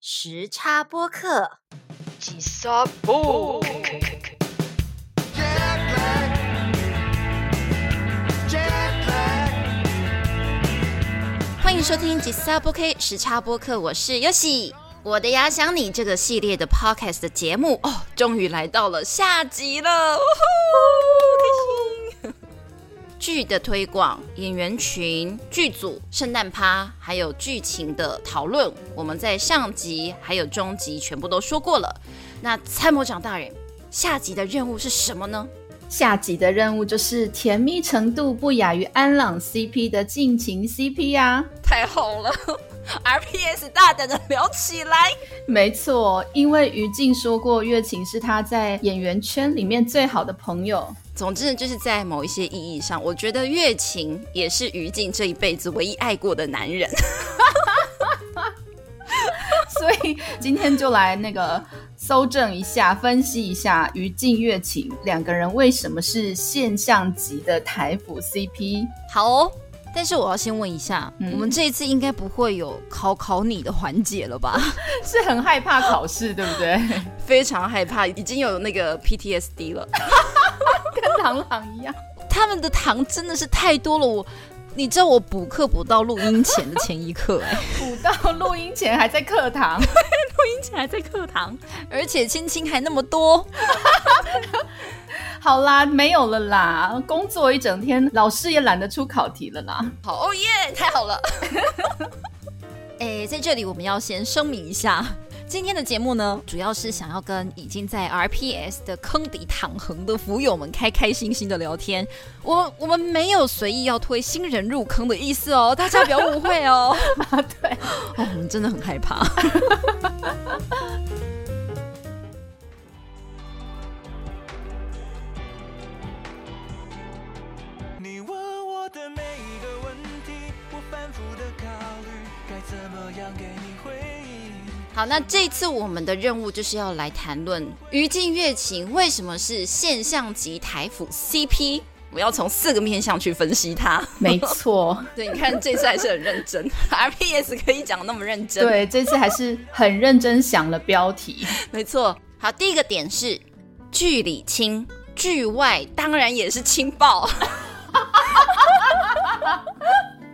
时差播客。欢迎收听吉萨播 K 时差播客，我是 Yoshi。我的牙想你这个系列的 podcast 的节目哦，终于来到了下集了！剧的推广、演员群、剧组、圣诞趴，还有剧情的讨论，我们在上集还有中集全部都说过了。那参谋长大人，下集的任务是什么呢？下集的任务就是甜蜜程度不亚于安朗 CP 的尽情 CP 呀、太好了，RPS 大胆的聊起来。没错，因为于静说过，月琴是他在演员圈里面最好的朋友，总之就是在某一些意义上，我觉得月琴也是于静这一辈子唯一爱过的男人。所以今天就来那个搜证一下，分析一下于静、月琴两个人为什么是现象级的台府 CP。好哦，但是我要先问一下，嗯我们这一次应该不会有考考你的环节了吧？是很害怕考试，对不对？非常害怕，已经有那个 PTSD 了。跟螳螂一样。他们的糖真的是太多了，我。你知道我补课补到录音前的前一刻、哎，补到录音前还在课堂，录音前还在课堂，而且亲亲还那么多，好啦，没有了啦。工作一整天，老师也懒得出考题了啦。好哦耶，太好了！哎，在这里我们要先声明一下，今天的节目呢，主要是想要跟已经在 RPS 的坑底躺横的浮友们开开心心的聊天。我我们没有随意要推新人入坑的意思哦，大家不要误会哦。啊，对，哦，我们真的很害怕。好，那这次我们的任务就是要来谈论于静月琴为什么是现象级台府 CP。我要从四个面向去分析它。没错，对，你看这次还是很认真，RPS 可以讲那么认真。，对，这次还是很认真想了标题。没错。好，第一个点是剧里亲，剧外当然也是亲爆。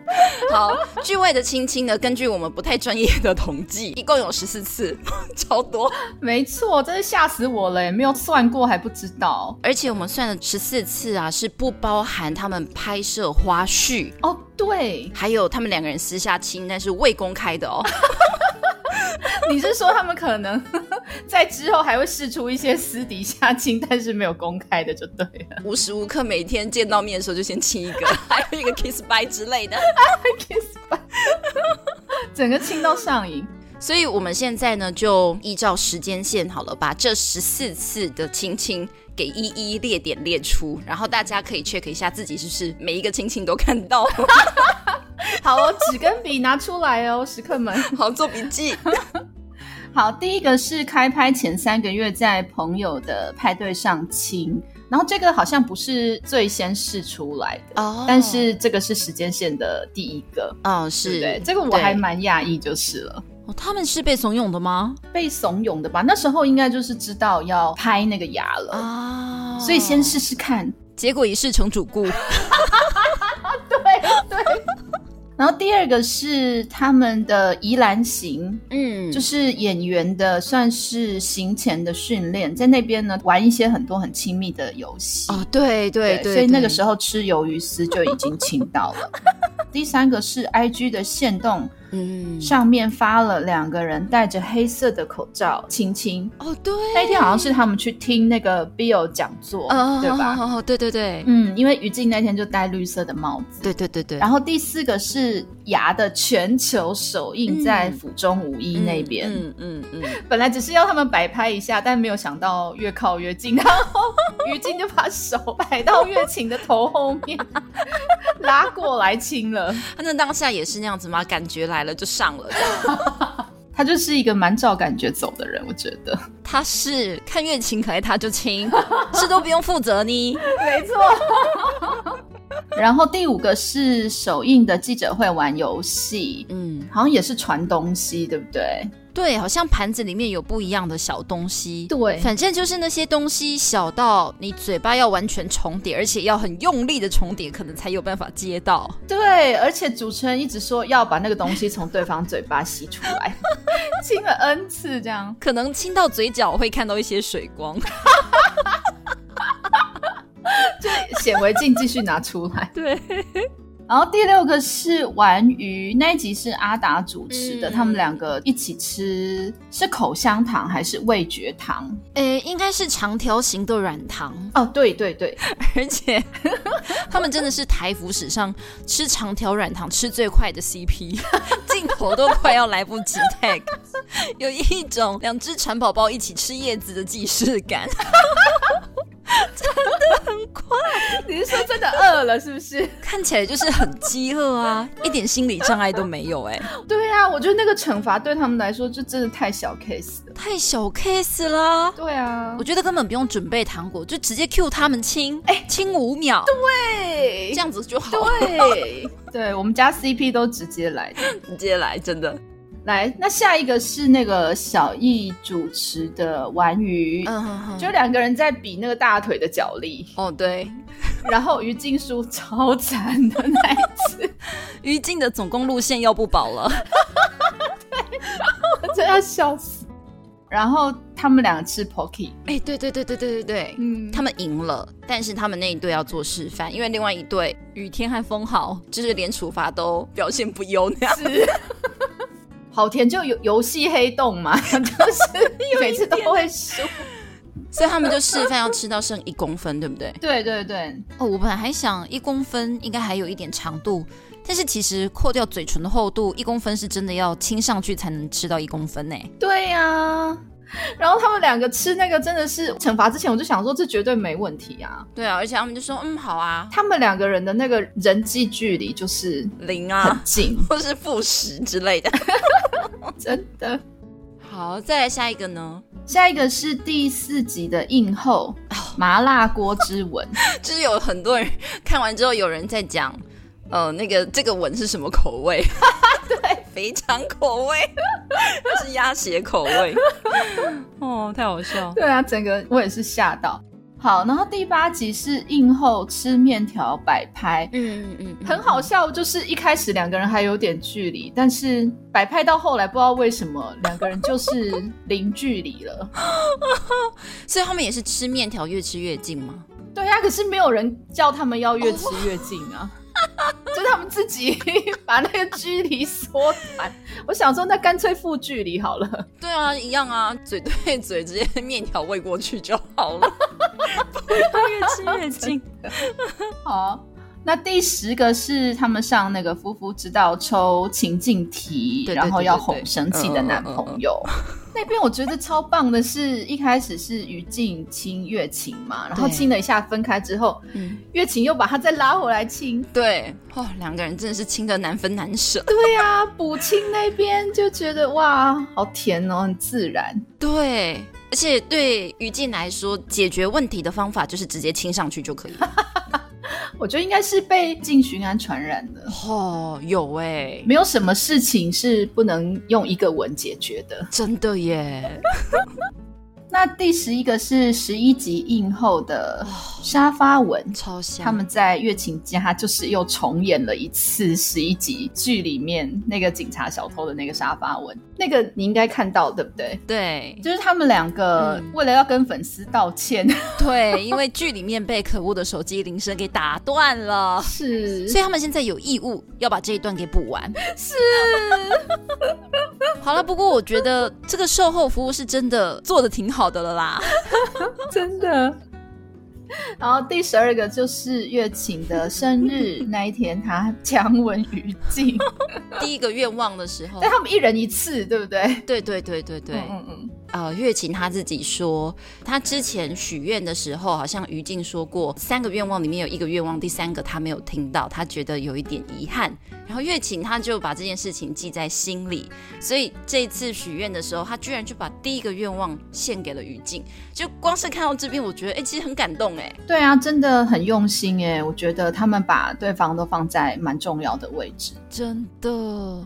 好，剧外的亲亲呢，根据我们不太专业的统计，一共有十四次，超多。没错，真是吓死我了，也没有算过还不知道。而且我们算了十四次啊，是不包含他们拍摄花絮，哦，对，还有他们两个人私下亲，但是未公开的哦。你是说他们可能 在之后还会试出一些私底下亲，但是没有公开的，就对了。无时无刻每天见到面的时候就先亲一个，还有一个 kiss bye 之类的。kiss bye，整个亲到上瘾。所以我们现在呢，就依照时间线好了，把这十四次的亲亲给一一列点列出，然后大家可以 check 一下自己是不是每一个亲亲都看到，好哦，纸跟笔拿出来哦，食客们。好做笔记。好，第一个是开拍前三个月在朋友的派对上亲，然后这个好像不是最先试出来的，哦但是这个是时间线的第一个，嗯，对是不对？这个我对还蛮讶异，就是了。哦，他们是被怂恿的吗？被怂恿的吧？那时候应该就是知道要拍那个牙了，啊所以先试试看。结果一试成主顾。对对然后第二个是他们的宜兰行，嗯，就是演员的算是行前的训练，在那边呢玩一些很多很亲密的游戏。哦，对对对，所以那个对时候吃鱿鱼丝就已经亲到了。第三个是 I G 的限动，嗯，上面发了两个人戴着黑色的口罩亲亲。哦对，那一天好像是他们去听那个 Bill 讲座，哦，对吧？哦，对对对，嗯，因为于静那天就戴绿色的帽子。对对对对，然后第四个是牙的全球首映在府中五一那边，嗯嗯嗯，本来只是要他们摆拍一下，但没有想到越靠越近，然后 于静就把手摆到月琴的头后面，拉过来亲了。他 那当下也是那样子吗？感觉来了就上了，他就是一个蛮照感觉走的人，我觉得。他是看月琴可爱他就亲，是都不用负责呢。没错。然后第五个是首映的记者会玩游戏，嗯，好像也是传东西，对不对？对，好像盘子里面有不一样的小东西。对反正就是那些东西小到你嘴巴要完全重叠，而且要很用力的重叠，可能才有办法接到。对，而且主持人一直说要把那个东西从对方嘴巴吸出来，亲了 N 次这样。可能亲到嘴角会看到一些水光。就显微镜继续拿出来。对，然后第六个是玩鱼，那一集是阿达主持的，嗯他们两个一起吃是口香糖还是味觉糖？诶，应该是长条形的软糖，哦，对对对，而且 他们真的是台服史上吃长条软糖吃最快的 CP，镜头都快要来不及 tag，有一种两只蚕宝宝一起吃叶子的既视感。你是说真的饿了是不是？看起来就是很饥饿啊，一点心理障碍都没有、哎，对啊，我觉得那个惩罚对他们来说就真的太小 case 了。太小 case 啦。对啊我，觉得根本不用准备糖果，就直接 cue 他们亲，哎、亲五秒，对这样子就好。对对，我们家 CP 都直接来的。直接来，真的。来，那下一个是那个小易主持的玩鱼，嗯哼哼，就两个人在比那个大腿的脚力，哦，对，然后于静书超惨的那一次，于静的总共路线要不保了。我真要笑死。然后他们两个吃 Pocky，哎、对对对对对对对，嗯，他们赢了，但是他们那一队要做示范，因为另外一队雨天和风豪就是连处罚都表现不优那样。是。好甜就游游戏黑洞嘛，就是每次都会输。所以他们就示范要吃到剩一公分，对不对？对对对，哦，我本来还想一公分应该还有一点长度，但是其实扣掉嘴唇的厚度，一公分是真的要亲上去才能吃到一公分呢。对呀、然后他们两个吃那个真的是惩罚之前，我就想说这绝对没问题啊。对啊，而且他们就说嗯好啊，他们两个人的那个人际距离就是零啊，近，或是负十之类的。真的。好，再来下一个呢，下一个是第四集的映后麻辣锅之吻，就是有很多人看完之后，有人在讲，呃，那个这个吻是什么口味？对，肥肠口味，是鸭血口味。哦，太好笑。对啊，整个我也是吓到。好，然后第八集是映后吃面条摆拍，嗯嗯嗯，很好笑，就是一开始两个人还有点距离，但是摆拍到后来不知道为什么两个人就是零距离了。所以他们也是吃面条越吃越近吗？对啊，可是没有人叫他们要越吃越近啊，就是他们自己把那个距离缩短。我想说，那干脆负距离好了。对啊，一样啊，嘴对嘴，直接面条喂过去就好了，越吃越近。好，那第十个是他们上那个夫妇之道抽情境题，对对然后要哄生气的男朋友。那边我觉得超棒的是，一开始是于静亲月琴嘛，然后对亲了一下分开之后，嗯，月琴又把他再拉回来亲。对，哦，两个人真的是亲的难分难舍。对呀、补亲那边就觉得哇，好甜哦，很自然。对，而且对于静来说，解决问题的方法就是直接亲上去就可以。我觉得应该是被进巡安传染的，哦，有哎，没有什么事情是不能用一个吻解决的。真的耶。那第十一个是十一集映后的沙发吻，超香。他们在月琴家就是又重演了一次十一集剧里面那个警察小偷的那个沙发文，那个你应该看到对不对？对。就是他们两个嗯。为了要跟粉丝道歉，对，因为剧里面被可恶的手机铃声给打断了，是。所以他们现在有义务要把这一段给补完。是，好了，不过我觉得这个售后服务是真的做的挺好的了啦。真的。然后第十二个就是月琴的生日 那一天，他强吻于静，第一个愿望的时候 但，他们一人一次，对不对？对对对对嗯嗯，呃，月琴她自己说，她之前许愿的时候，好像于静说过，三个愿望里面有一个愿望，第三个她没有听到，她觉得有一点遗憾。然后月琴她就把这件事情记在心里，所以这一次许愿的时候，她居然就把第一个愿望献给了于静。就光是看到这边，我觉得哎、其实很感动哎。对啊，真的很用心耶。我觉得他们把对方都放在蛮重要的位置。真的，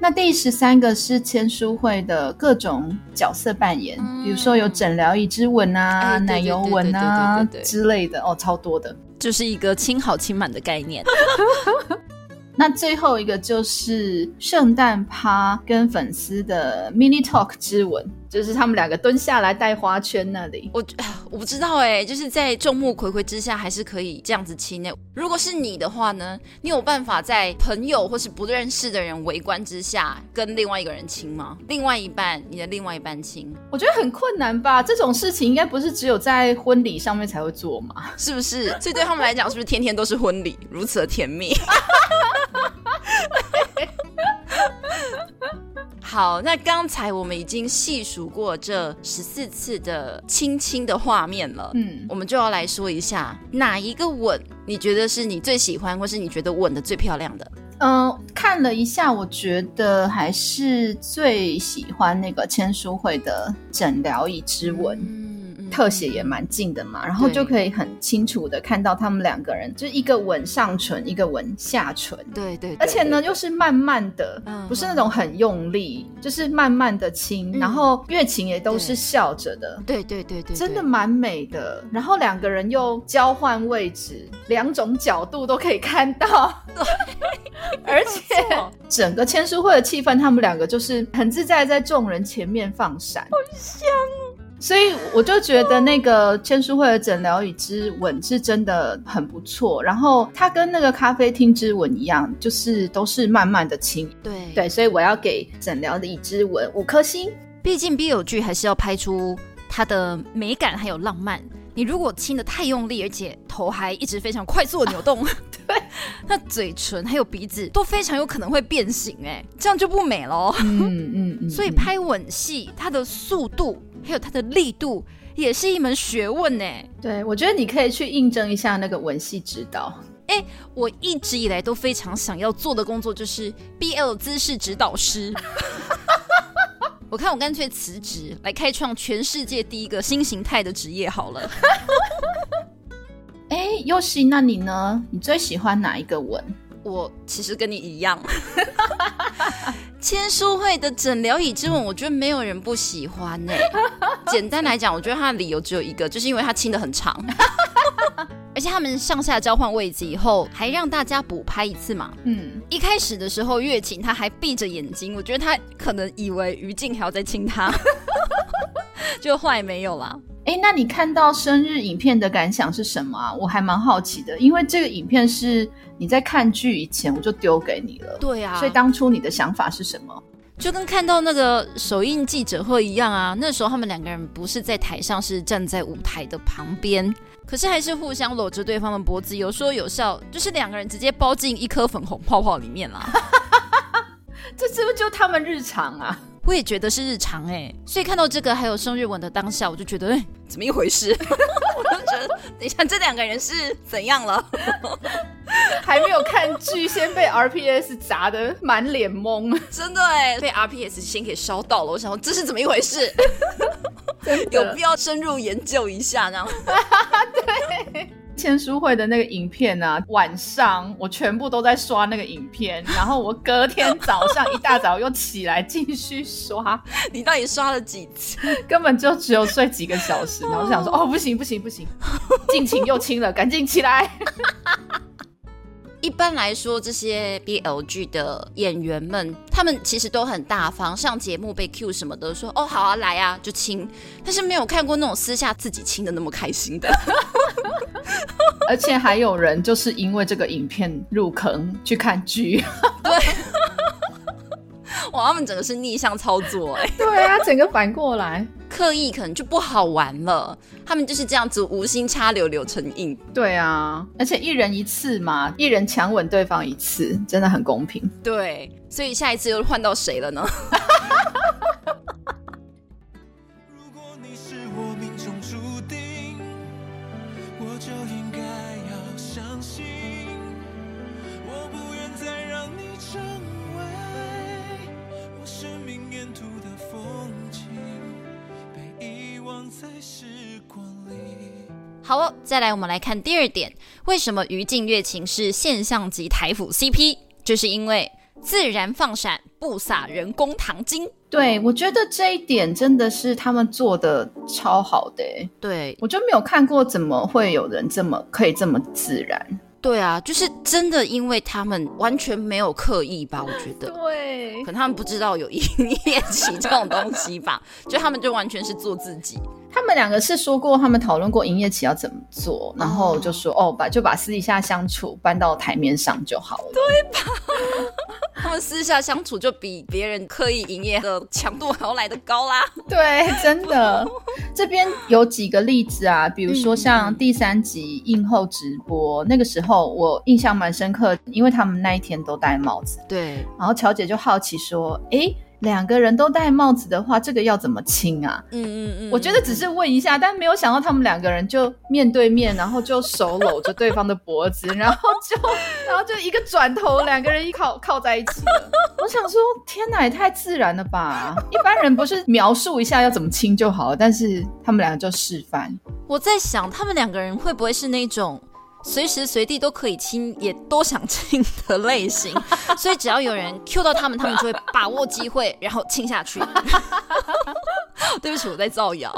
那第十三个是签书会的各种角色扮演，嗯比如说有诊疗椅之吻啊、奶油吻啊之类的，哦，超多的。就是一个亲好亲满的概念。那最后一个就是圣诞趴跟粉丝的 mini talk 之吻，就是他们两个蹲下来带花圈那里。我 我不知道哎、就是在众目睽睽之下，还是可以这样子亲呢。如果是你的话呢，你有办法在朋友或是不认识的人围观之下跟另外一个人亲吗？另外一半，你的另外一半亲，我觉得很困难吧？这种事情应该不是只有在婚礼上面才会做嘛？是不是？所以对他们来讲，是不是天天都是婚礼，如此的甜蜜？好，那刚才我们已经细数过这十四次的亲亲的画面了，嗯，我们就要来说一下哪一个吻你觉得是你最喜欢，或是你觉得吻的最漂亮的？嗯，看了一下，我觉得还是最喜欢那个签书会的诊疗椅之吻。特写也蛮近的嘛，然后就可以很清楚的看到他们两个人，就是一个吻上唇，一个吻下唇，对对对而且呢又是慢慢的，嗯不是那种很用力，就是慢慢的亲，嗯。然后月琴也都是笑着的。对对对对，真的蛮美的，然后两个人又交换位置，两种角度都可以看到，对。而且整个签书会的气氛，他们两个就是很自在，在众人前面放闪，好香。所以我就觉得那个签书会的诊疗与之吻是真的很不错，然后它跟那个咖啡厅之吻一样，就是都是慢慢的亲。对对，所以我要给诊疗的椅之吻五颗星。毕竟 BL 剧还是要拍出它的美感还有浪漫。你如果亲的太用力，而且头还一直非常快速的扭动，对，那嘴唇还有鼻子都非常有可能会变形，哎，这样就不美喽。嗯嗯嗯所以拍吻戏，它的速度还有它的力度也是一门学问呢。对，我觉得你可以去印证一下那个文戏指导。哎我一直以来都非常想要做的工作就是 BL 姿势指导师。我看我干脆辞职，来开创全世界第一个新形态的职业好了。哎，优西，那你呢？你最喜欢哪一个吻？我其实跟你一样，签书会的诊疗椅之吻，我觉得没有人不喜欢呢、简单来讲，我觉得他的理由只有一个，就是因为他亲的很长，而且他们上下交换位置以后，还让大家补拍一次嘛。嗯，一开始的时候，月琴他还闭着眼睛，我觉得他可能以为于静还要再亲他，就后来没有啦。哎，那你看到生日影片的感想是什么啊？我还蛮好奇的，因为这个影片是你在看剧以前我就丢给你了，对啊，所以当初你的想法是什么？就跟看到那个首映记者会一样啊，那时候他们两个人不是在台上，是站在舞台的旁边，可是还是互相搂着对方的脖子，有说有笑，就是两个人直接包进一颗粉红泡泡里面啦。这是不是就他们日常啊？我也觉得是日常哎、所以看到这个还有生日吻的当下，我就觉得哎、怎么一回事？我就觉得等一下这两个人是怎样了？还没有看剧，先被 RPS 砸的满脸懵，真的哎、被 RPS 先给烧到了，我想说这是怎么一回事？有必要深入研究一下，这样。签书会的那个影片啊，晚上我全部都在刷那个影片，然后我隔天早上一大早又起来继续刷，你到底刷了几次？根本就只有睡几个小时，然后就想说，哦，不行不行不行，尽情又亲了，赶紧起来。一般来说，这些 BL g 的演员们，他们其实都很大方，上节目被 Q 什么的，说哦好啊来啊就亲，但是没有看过那种私下自己亲的那么开心的。而且还有人就是因为这个影片入坑去看剧，哇，他们整个是逆向操作哎、对啊，整个反过来，刻意可能就不好玩了，他们就是这样子无心插柳柳成荫。对啊，而且一人一次嘛，一人强吻对方一次，真的很公平。对，所以下一次又换到谁了呢？好哦，再来我们来看第二点，为什么于静月琴是现象级台府 CP？就是因为自然放闪，不撒人工糖精。对，我觉得这一点真的是他们做的超好的欸，对我就没有看过怎么会有人这么可以这么自然。对啊，就是真的，因为他们完全没有刻意吧？我觉得。对可能他们不知道有营业期这种东西吧，就他们就完全是做自己。他们两个是说过，他们讨论过营业期要怎么做，然后就说哦，把就把私底下相处搬到台面上就好了。对吧他们私下相处就比别人刻意营业的强度还要来得高啦。对，真的，这边有几个例子啊，比如说嗯像第三集映后直播，那个时候我印象蛮深刻，因为他们那一天都戴帽子，对，然后乔姐就好奇说，诶，两个人都戴帽子的话，这个要怎么亲啊？嗯嗯嗯，我觉得只是问一下，但没有想到他们两个人就面对面，然后就手搂着对方的脖子，然后就然后就一个转头，两个人一靠靠在一起了。我想说，天哪，也太自然了吧！一般人不是描述一下要怎么亲就好了，但是他们两个就示范。我在想，他们两个人会不会是那种随时随地都可以亲，也都想亲的类型？所以只要有人 Q 到他们，他们就会把握机会，然后亲下去。对不起，我在造谣。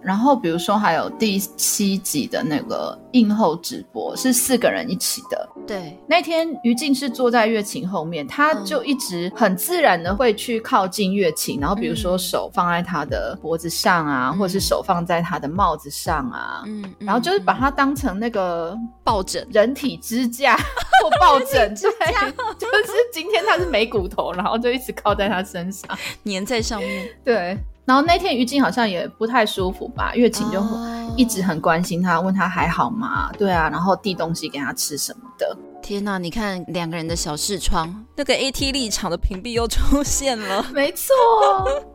然后比如说还有第七集的那个映后直播，是四个人一起的。对，那天于静是坐在月琴后面，他就一直很自然的会去靠近月琴，然后比如说手放在他的脖子上啊，或者是手放在他的帽子上啊，嗯，然后就是把它当成那个抱枕。人体支架 或抱枕，对，就是今天他是没骨头，然后就一直靠在他身上，粘在上面，对。然后那天于静好像也不太舒服吧，月琴就哦一直很关心他，问他还好吗？对啊，然后递东西给他吃什么的。天呐，你看两个人的小视窗，那个 AT 立场的屏蔽又出现了。没错，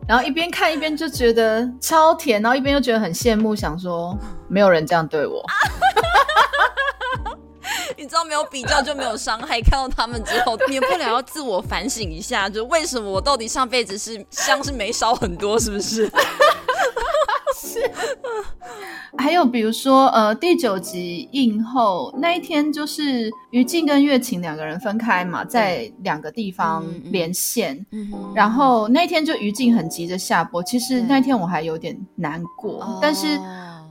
然后一边看一边就觉得超甜，然后一边又觉得很羡慕，想说没有人这样对我。你知道没有比较就没有伤害，看到他们之后，免不了要自我反省一下，就为什么我到底上辈子是香是没烧很多，是不是？是还有比如说，呃，第九集映后那一天，就是于静跟月琴两个人分开嘛，在两个地方连线。嗯哼然后那一天就于静很急着下播，其实对那天我还有点难过，哦但是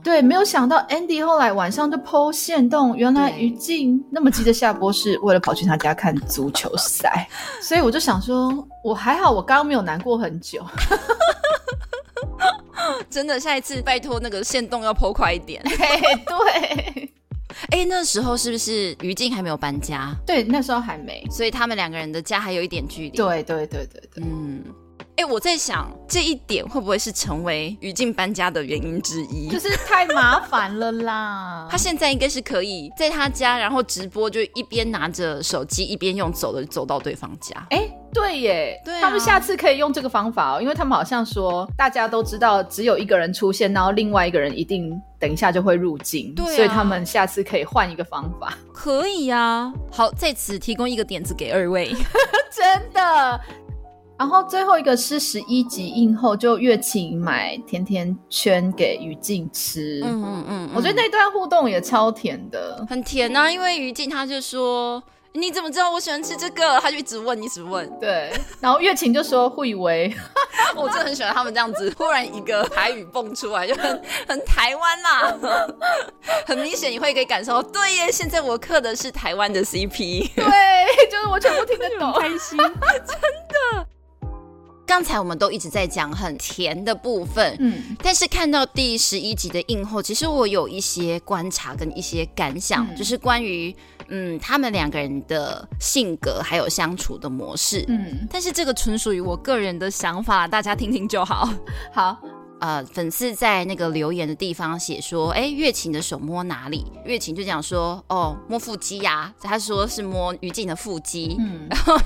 对，没有想到 Andy 后来晚上就剖线动，原来对于静那么急着下播是为了跑去他家看足球赛，所以我就想说，我还好，我刚刚没有难过很久。真的，下一次拜托那个线动要剖快一点。嘿对哎，那时候是不是于静还没有搬家，对，那时候还没。所以他们两个人的家还有一点距离？，对对对对对，嗯。哎，我在想这一点会不会是成为于静搬家的原因之一？就是太麻烦了啦。他现在应该是可以在他家，然后直播，就一边拿着手机一边用走的走到对方家。哎，对耶，对啊他们下次可以用这个方法哦，因为他们好像说大家都知道只有一个人出现，然后另外一个人一定等一下就会入境，对啊所以他们下次可以换一个方法。可以呀、好，在此提供一个点子给二位。真的。然后最后一个是十一集映后，就月琴买甜甜圈给于静吃。嗯嗯嗯，我觉得那段互动也超甜的。很甜呐、因为于静他就说。你怎么知道我喜欢吃这个？他就一直问，一直问。对，然后月琴就说会以为，我真的很喜欢他们这样子，忽然一个台语蹦出来，就很很台湾啦。很明显你会可以感受到，对耶，现在我刻的是台湾的 CP。对，就是我全部听得懂。开心，真的。刚才我们都一直在讲很甜的部分，嗯，但是看到第十一集的映后，其实我有一些观察跟一些感想，嗯就是关于嗯他们两个人的性格还有相处的模式。嗯，但是这个纯属于我个人的想法，大家听听就好。好，呃，粉丝在那个留言的地方写说，哎，月琴的手摸哪里？月琴就讲说，哦，摸腹肌呀、他说是摸于静的腹肌。嗯，然后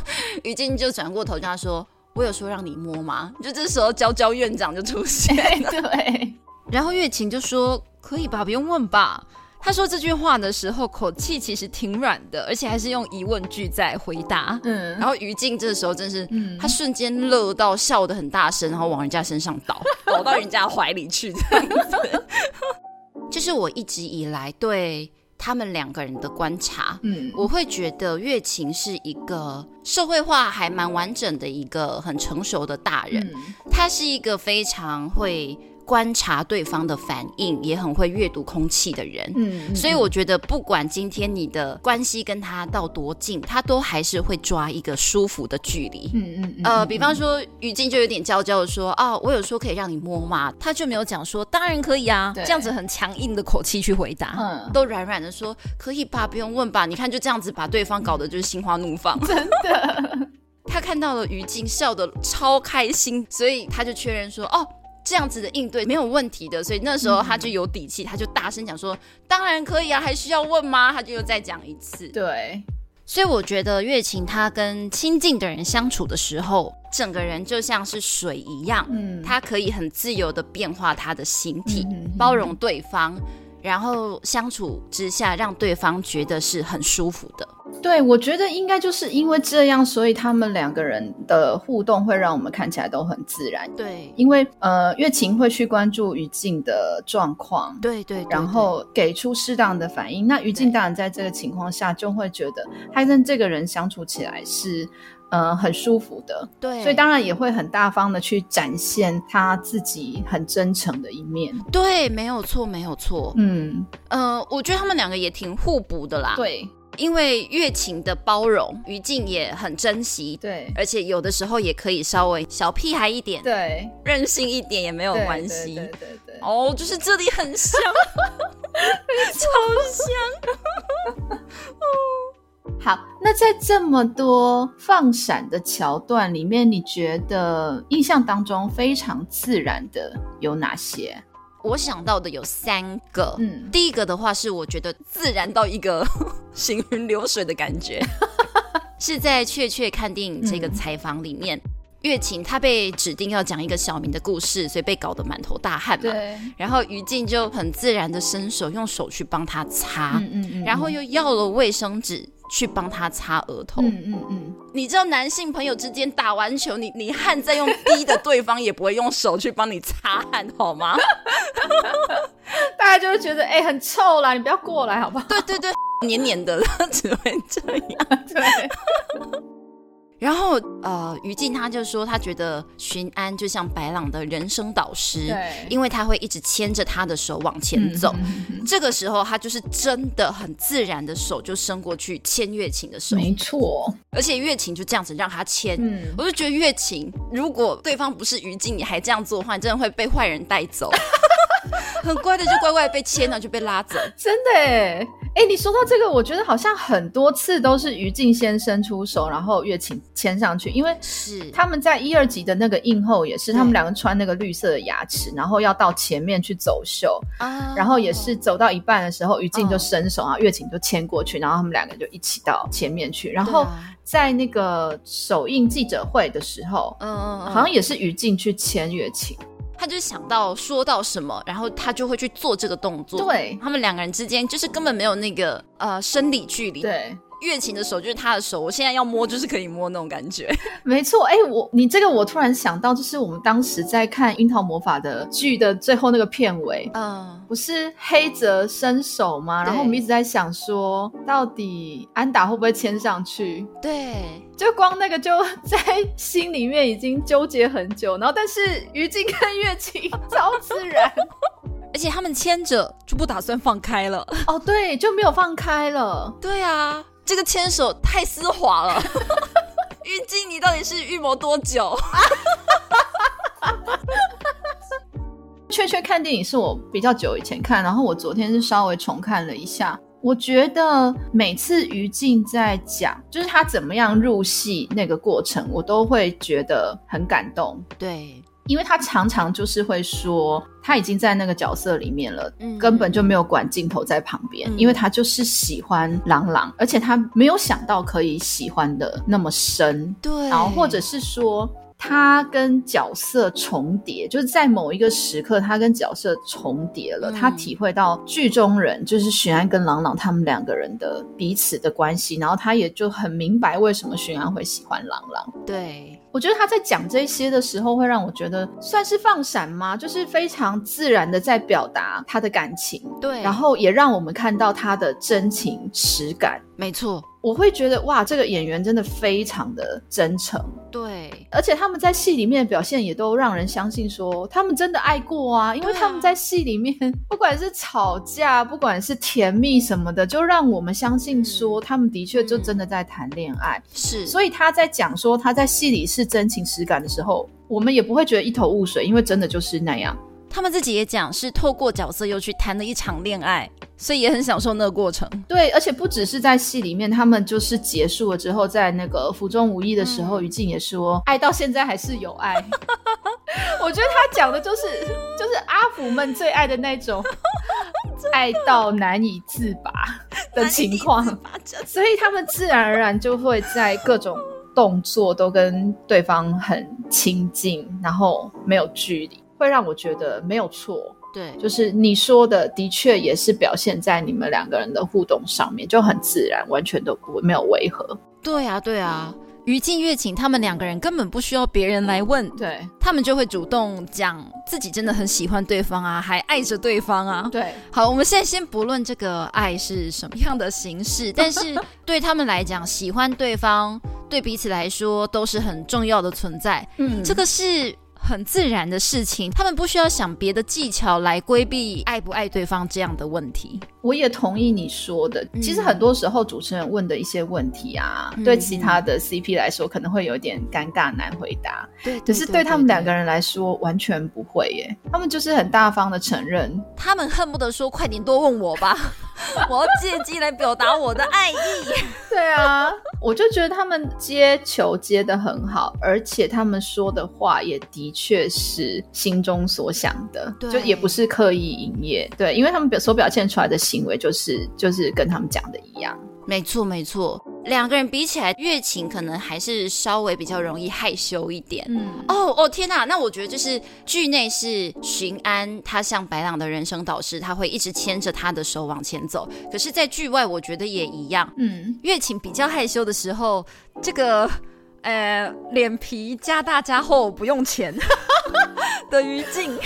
于静就转过头跟他说：“我有说让你摸吗？” 就这时候娇娇院长就出现了，对，然后月琴就说：“可以吧，不用问吧。”他说这句话的时候，口气其实挺软的，而且还是用疑问句在回答。嗯，然后于静这时候真是，嗯他瞬间乐到笑得很大声，然后往人家身上倒，倒到人家怀里去，这样子。这是我一直以来对他们两个人的观察，嗯，我会觉得月琴是一个社会化还蛮完整的一个很成熟的大人，嗯。他是一个非常会观察对方的反应，也很会阅读空气的人。嗯，所以我觉得，不管今天你的关系跟他到多近，他都还是会抓一个舒服的距离。嗯嗯嗯，呃，嗯比方说于静就有点娇娇的说：“哦，我有说可以让你摸吗？”他就没有讲说“当然可以啊”，这样子很强硬的口气去回答，嗯都软软的说“可以吧，不用问吧”。你看就这样子把对方搞得就是心花怒放。真的，他看到了于静笑得超开心，所以他就确认说：“哦。”这样子的应对没有问题的，所以那时候他就有底气，他就大声讲说：“当然可以啊，还需要问吗？”他就又再讲一次。对，所以我觉得月琴她跟亲近的人相处的时候，整个人就像是水一样，嗯，她可以很自由的变化她的形体，包容对方，然后相处之下让对方觉得是很舒服的。对，我觉得应该就是因为这样，所以他们两个人的互动会让我们看起来都很自然。对，因为呃，月琴会去关注于静的状况，对对对然后给出适当的反应。那于静当然在这个情况下就会觉得他跟这个人相处起来是呃很舒服的，对，所以当然也会很大方的去展现他自己很真诚的一面。对，没有错，没有错。嗯，呃，我觉得他们两个也挺互补的啦。，对因为月琴的包容，于静也很珍惜。对而且有的时候也可以稍微小屁孩一点，对，任性一点也没有对关系。对对对对哦，就是这里很香，超像。好，那在这么多放闪的桥段里面，你觉得印象当中非常自然的有哪些？我想到的有三个，嗯，第一个的话是我觉得自然到一个 行云流水的感觉，是在确确看电影这个采访里面，月琴她被指定要讲一个小明的故事，所以被搞得满头大汗嘛。对，然后于静就很自然的伸手用手去帮他擦，嗯嗯嗯，然后又要了卫生纸去帮他擦额头。嗯嗯嗯，你知道男性朋友之间打完球，你你汗再用滴的，对方也不会用手去帮你擦汗，好吗？大家就会觉得哎、很臭啦，你不要过来好不好？对对对，黏黏的，只会这样。对，然后呃，于静他就说，他觉得巡安就像白朗的人生导师，对因为他会一直牵着他的手往前走。这个时候，他就是真的很自然的手就伸过去牵月琴的手，没错，而且月琴就这样子让他牵。嗯，我就觉得月琴，如果对方不是于静，你还这样做的话，你真的会被坏人带走。很乖的就乖乖地被牵了，就被拉走。真的哎，哎，你说到这个，我觉得好像很多次都是于静先伸出手，然后月琴牵上去，因为是，他们在一二级的那个映后也是，他们两个穿那个绿色的牙齿，然后要到前面去走秀，啊然后也是走到一半的时候，于静就嗯。伸手，然后月琴就牵过去，然后他们两个就一起到前面去。然后啊。在那个首映记者会的时候，嗯嗯嗯，好像也是于静去牵月琴。他就想到说到什么，然后他就会去做这个动作。对他们两个人之间就是根本没有那个呃生理距离。，对，月琴的手就是他的手，我现在要摸就是可以摸那种感觉。没错。哎，我你这个我突然想到，就是我们当时在看《樱桃魔法》的剧的最后那个片尾。嗯，不是黑泽伸手吗？然后我们一直在想说，到底安达会不会牵上去？对，就光那个就在心里面已经纠结很久，然后但是于静跟月琴超自然而且他们牵着就不打算放开了。哦，对，就没有放开了。对啊，这个牵手太丝滑了。玉静，你到底是预谋多久？确确看电影是我比较久以前看，然后我昨天是稍微重看了一下。我觉得每次于静在讲，就是他怎么样入戏那个过程，我都会觉得很感动。对，因为他常常就是会说，他已经在那个角色里面了，嗯根本就没有管镜头在旁边，嗯因为他就是喜欢朗朗，而且他没有想到可以喜欢的那么深，对，然后或者是说。他跟角色重叠，就是在某一个时刻，他跟角色重叠了。嗯他体会到剧中人就是许安跟朗朗他们两个人的彼此的关系，然后他也就很明白为什么许安会喜欢朗朗。对，我我觉得他在讲这些的时候，会让我觉得算是放闪吗？就是非常自然的在表达他的感情，对，然后也让我们看到他的真情实感。没错，我会觉得哇，这个演员真的非常的真诚，对，而且他们在戏里面的表现也都让人相信说他们真的爱过啊，因为他们在戏里面 不管是吵架，不管是甜蜜什么的，就让我们相信说他们的确就真的在谈恋爱。是，所以他在讲说他在戏里是真情实感的时候，我们也不会觉得一头雾水，因为真的就是那样。他们自己也讲是透过角色又去谈了一场恋爱，所以也很享受那个过程。对，而且不只是在戏里面，他们就是结束了之后，在那个府中无意的时候，于静也说，爱到现在还是有爱。我觉得他讲的就是就是阿福们最爱的那种 爱到难以自拔的情况，所以他们自然而然就会在各种动作都跟对方很亲近，然后没有距离，会让我觉得没有错。对，就是你说的，的确也是表现在你们两个人的互动上面，就很自然，完全都不没有违和。对啊，对啊。于静、月晴他们两个人根本不需要别人来问，对他们就会主动讲自己真的很喜欢对方啊，还爱着对方啊。对，好，我们现在先不论这个爱是什么样的形式，但是 对他们来讲，喜欢对方对彼此来说都是很重要的存在。嗯这个是很自然的事情，他们不需要想别的技巧来规避爱不爱对方这样的问题。我也同意你说的。其实很多时候主持人问的一些问题啊，嗯对其他的 CP 来说可能会有点尴尬难回答，对，可是对他们两个人来说完全不会耶。他们就是很大方的承认，他们恨不得说：“快点多问我吧，我要借机来表达我的爱意。对啊，我就觉得他们接球接的很好，而且他们说的话也的确是心中所想的，对就也不是刻意营业。对，因为他们表所表现出来的行为就是就是跟他们讲的一样。”没错，没错，两个人比起来，月晴可能还是稍微比较容易害羞一点。嗯，哦哦天哪！那我觉得就是剧内是巡安，他像白朗的人生导师，他会一直牵着他的手往前走。可是，在剧外，我觉得也一样。嗯，月晴比较害羞的时候，这个呃脸皮加大加厚不用钱 的于静，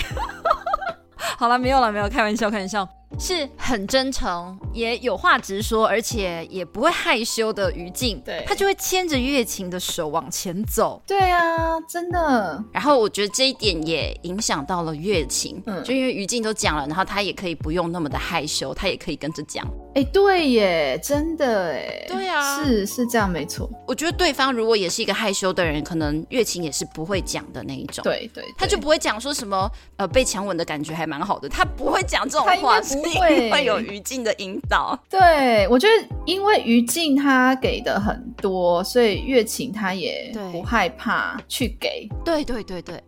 好了，没有了，没有，开玩笑，开玩笑，是很真诚，也有话直说，而且也不会害羞的于静，对。他就会牵着月琴的手往前走。对啊，真的，然后我觉得这一点也影响到了月琴，嗯。就因为于静都讲了，然后他也可以不用那么的害羞，他也可以跟着讲。哎，对耶，真的哎，对啊。是是这样，没错，我觉得对方如果也是一个害羞的人，可能月琴也是不会讲的那一种。，对对，他就不会讲说什么呃被强吻的感觉还蛮好的，他不会讲这种话，不是因会为有于静的引导。对，我觉得因为于静他给的很多，所以月琴他也对不害怕去给。对对对对。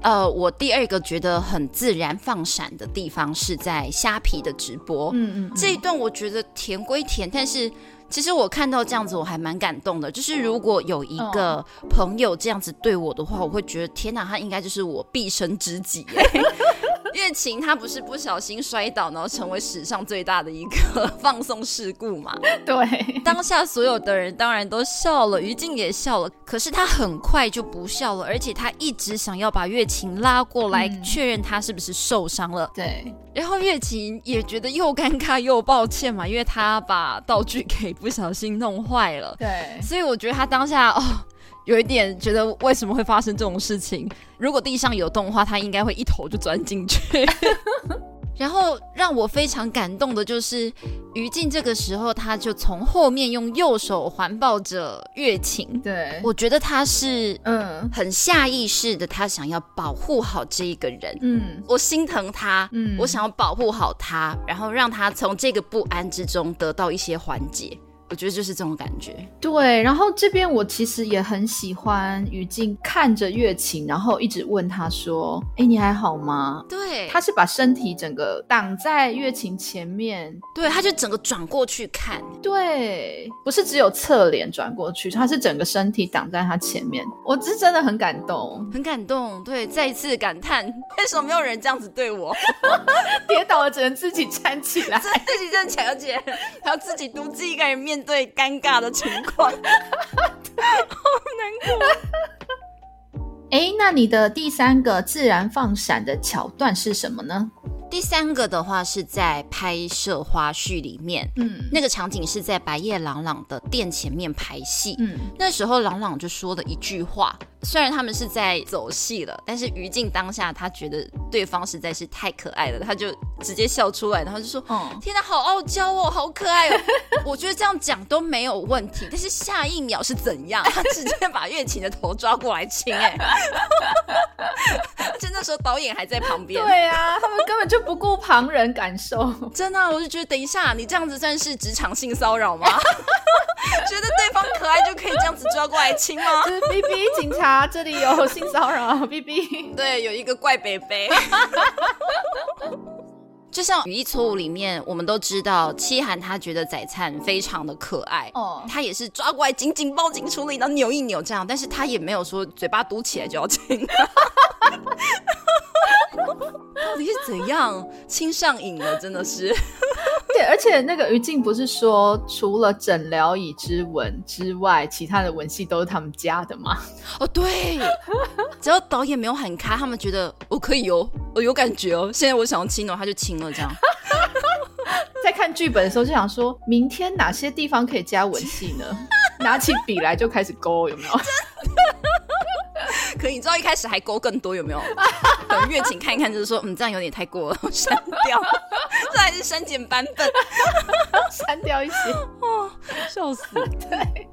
呃，我第二个觉得很自然放闪的地方是在虾皮的直播，嗯嗯，这一段我觉得甜归甜，但是其实我看到这样子我还蛮感动的。就是如果有一个朋友这样子对我的话，我会觉得天哪，他应该就是我毕生知己 耶。月琴她不是不小心摔倒，然后成为史上最大的一个 放送事故嘛？对，当下所有的人当然都笑了，于静也笑了，可是她很快就不笑了，而且她一直想要把月琴拉过来，嗯确认她是不是受伤了。对，然后月琴也觉得又尴尬又抱歉嘛，因为他把道具给不小心弄坏了，对，所以我觉得他当下哦。有一点觉得为什么会发生这种事情？如果地上有洞的话，他应该会一头就钻进去。然后让我非常感动的就是，于静这个时候他就从后面用右手环抱着月琴，对，我觉得他是嗯很下意识的，他想要保护好这一个人。嗯我心疼他，嗯我想要保护好他，然后让他从这个不安之中得到一些缓解。我觉得就是这种感觉。对。然后这边我其实也很喜欢于静看着月琴，然后一直问他说：“哎，你还好吗？”对，他是把身体整个挡在月琴前面，对，他就整个转过去看，对，不是只有侧脸转过去，他是整个身体挡在他前面，我是真的很感动。很感动。对，再一次感叹，为什么没有人这样子对我？跌倒了只能自己站起来，自己站起来，而且还要自己独自一个人面对尴尬的情况，好难过。哎，那你的第三个自然放闪的桥段是什么呢？第三个的话是在拍摄花絮里面，嗯那个场景是在白夜朗朗的店前面排戏。嗯，那时候朗朗就说了一句话，虽然他们是在走戏了，但是于静当下他觉得对方实在是太可爱了，他就直接笑出来，然后就说：“哦，天哪，好傲娇哦，好可爱哦！” 我觉得这样讲都没有问题，但是下一秒是怎样？他直接把月琴的头抓过来亲，哎，而且那时候导演还在旁边。对啊，他们根本就不顾旁人感受。真的啊、我就觉得，等一下，你这样子算是职场性骚扰吗？觉得对方可爱就可以这样子抓过来亲吗？就是 B B 警察，这里有性骚扰，B B。对，有一个怪北北。就像《语义错误》里面，我们都知道七涵他觉得宰灿非常的可爱，哦，他也是抓过来紧紧抱紧处理，然后扭一扭这样，但是他也没有说嘴巴嘟起来就要亲。到底是怎样亲上瘾了？真的是。对，而且那个于静不是说，除了诊疗椅之吻之外，其他的吻戏都是他们家的吗？哦，对，只要导演没有喊开，他们觉得我可以哦，我有感觉哦。现在我想要亲哦，他就亲了，这样。在看剧本的时候就想说，明天哪些地方可以加吻戏呢？拿起笔来就开始勾，有没有？可你知道一开始还勾更多有没有？等乐琴看一看，就是说，嗯，这样有点太过了，删掉。这还是删减版本，删掉一些。哦笑死。对，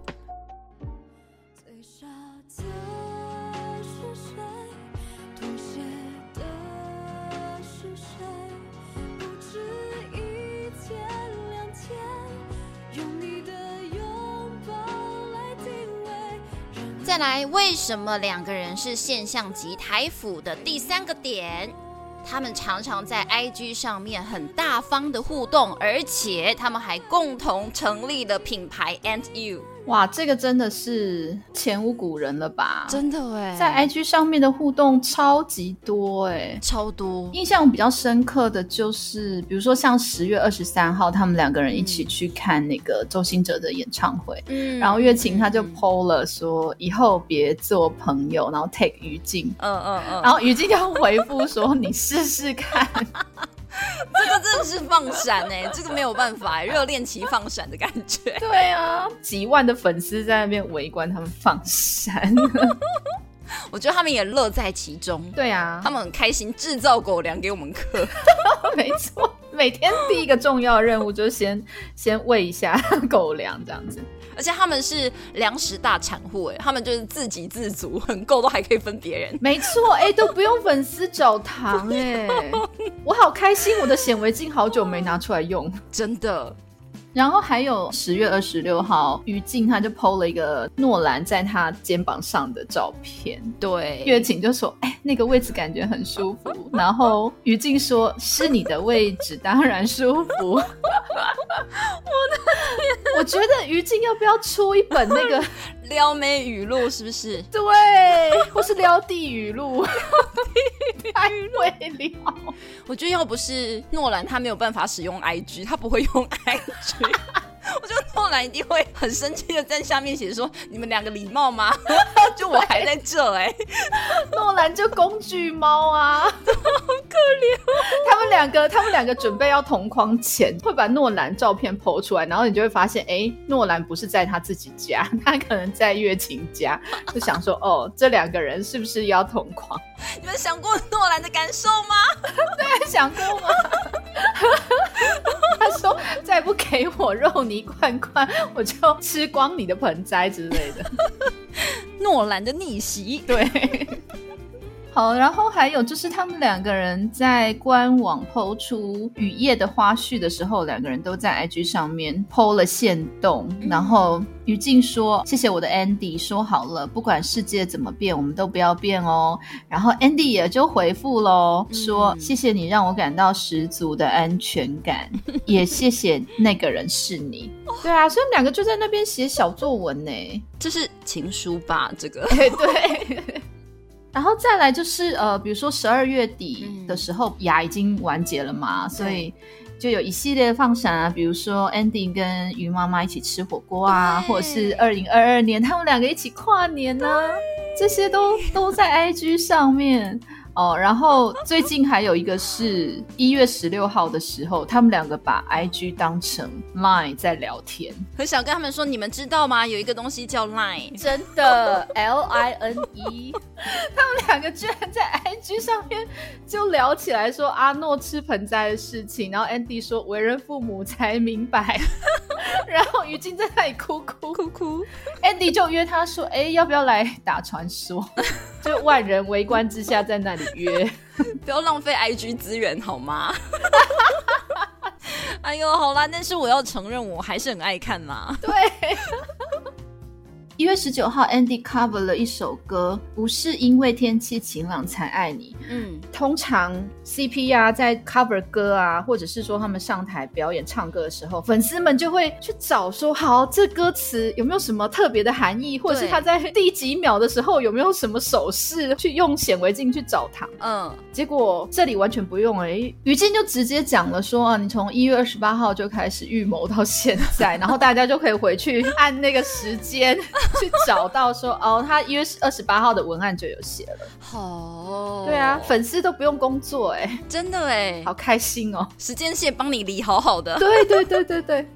再来，为什么两个人是现象级台府的第三个点？他们常常在 IG 上面很大方的互动，而且他们还共同成立了品牌 And You，哇，这个真的是前无古人了吧？真的哎，在 IG 上面的互动超级多哎。超多，印象比较深刻的就是，比如说像十月二十三号，他们两个人一起去看那个周兴哲的演唱会，嗯。然后月琴他就嗯 PO 了说以后别做朋友，然后 take 于静，嗯嗯嗯，然后于静就回复说 你试试看，这个真的是放闪哎，这个没有办法哎，热恋期放闪的感觉。对啊，几万的粉丝在那边围观他们放闪，我觉得他们也乐在其中，对啊他，们很开心制造狗粮给我们嗑。没错，每天第一个重要任务就是先先喂一下狗粮这样子。而且他们是粮食大产户，哎，他们就是自给自足，很够都还可以分别人。没错，哎、都不用粉丝找糖哎、我好开心，我的显微镜好久没拿出来用。真的，然后还有十月二十六号，于静他就 PO 了一个诺兰在他肩膀上的照片，对，月琴就说：“哎、那个位置感觉很舒服。”然后于静说：“是你的位置，当然舒服。”我的天！我觉得于静要不要出一本那个 撩妹语录是不是？对，或是撩弟语录？太会撩。我觉得要不是诺兰他没有办法使用 IG，他不会用 IG。listening. 我觉得诺兰一定会很生气的在下面写说：“你们两个礼貌吗？就我还在这哎、诺兰就工具猫啊，好可怜。他们两个，他们两个准备要同框前，会把诺兰照片剖出来，然后你就会发现，哎，诺兰不是在他自己家，他可能在月琴家，就想说，哦，这两个人是不是要同框？你们想过诺兰的感受吗？对想过吗？他说：“再不给我肉泥罐罐，我就吃光你的盆栽之类的。”诺兰的逆袭，对。好，然后还有就是他们两个人在官网抛出雨夜的花絮的时候，两个人都在 IG 上面 PO 了线动，然后于静说：“谢谢我的 Andy，说好了，不管世界怎么变，我们都不要变哦。”然后 Andy 也就回复喽，说：“嗯谢谢你让我感到十足的安全感，也谢谢那个人是你。”对啊，所以他们两个就在那边写小作文呢。这是情书吧？这个对对。然后再来就是呃，比如说十二月底嗯。的时候，牙已经完结了嘛，所以就有一系列的放闪啊，比如说 Andy 跟于妈妈一起吃火锅啊，或者是二零二二年他们两个一起跨年啊，这些都都在 IG 上面哦。然后最近还有一个是一月十六号的时候，他们两个把 IG 当成 Line 在聊天，很想跟他们说，你们知道吗？有一个东西叫 Line，真的 L I N E，他们两个居然在 IG 上面就聊起来说阿诺吃盆栽的事情，然后 Andy 说为人父母才明白，然后于静在那里哭哭哭哭。Andy 就约他说：“哎，要不要来打传说？” 就万人围观之下在那里约。不要浪费 IG 资源好吗？哎呦，好啦，但是我要承认，我还是很爱看嘛。对。一月十九号，Andy cover 了一首歌，不是因为天气晴朗才爱你。嗯，通常 CP 啊，在 cover 歌啊，或者是说他们上台表演唱歌的时候，粉丝们就会去找说，好，这歌词有没有什么特别的含义，或者是他在第几秒的时候有没有什么手势，去用显微镜去找他。嗯，结果这里完全不用哎、于静就直接讲了说啊，你从一月二十八号就开始预谋到现在，然后大家就可以回去按那个时间 去找到说哦，他一月二十八号的文案就有写了。好，对啊，粉丝都不用工作哎、真的哎，好开心哦。时间线帮你理好好的。对对对对对，